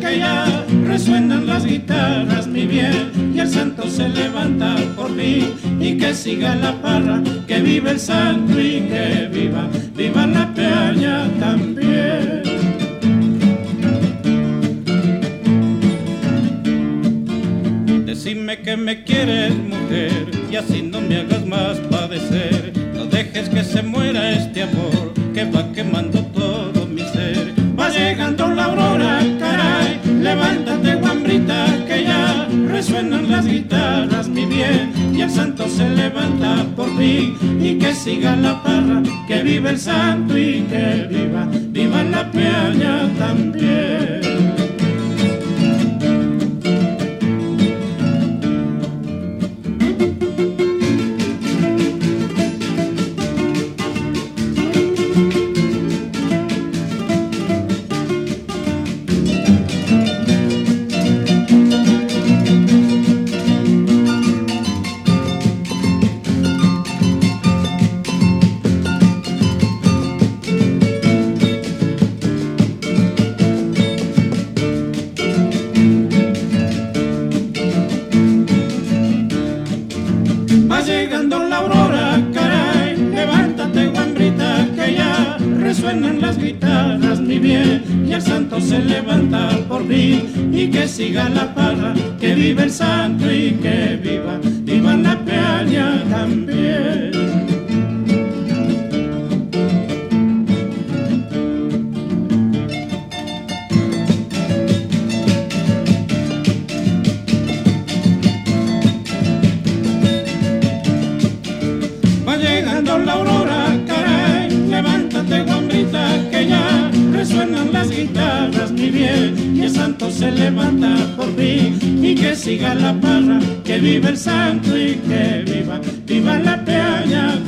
que ya resuenan las guitarras, mi bien, y el santo se levanta por mí y que siga la parra, que vive el santo y que viva, viva la peña también. Dime que me quieres mujer y así no me hagas más padecer. No dejes que se muera este amor que va quemando resuenan las guitarras, mi bien, y el santo se levanta por fin y que siga la parra, que vive el santo y que Llegando la aurora, caray, levántate guambrita que ya resuenan las guitarras, mi bien, y el santo se levanta por fin y que siga la parra, que viva el santo y que la aurora, caray, levántate guambrita que ya resuenan las guitarras, mi bien, y el santo se levanta por fin y que siga la parra, que viva el santo y que viva, viva la peña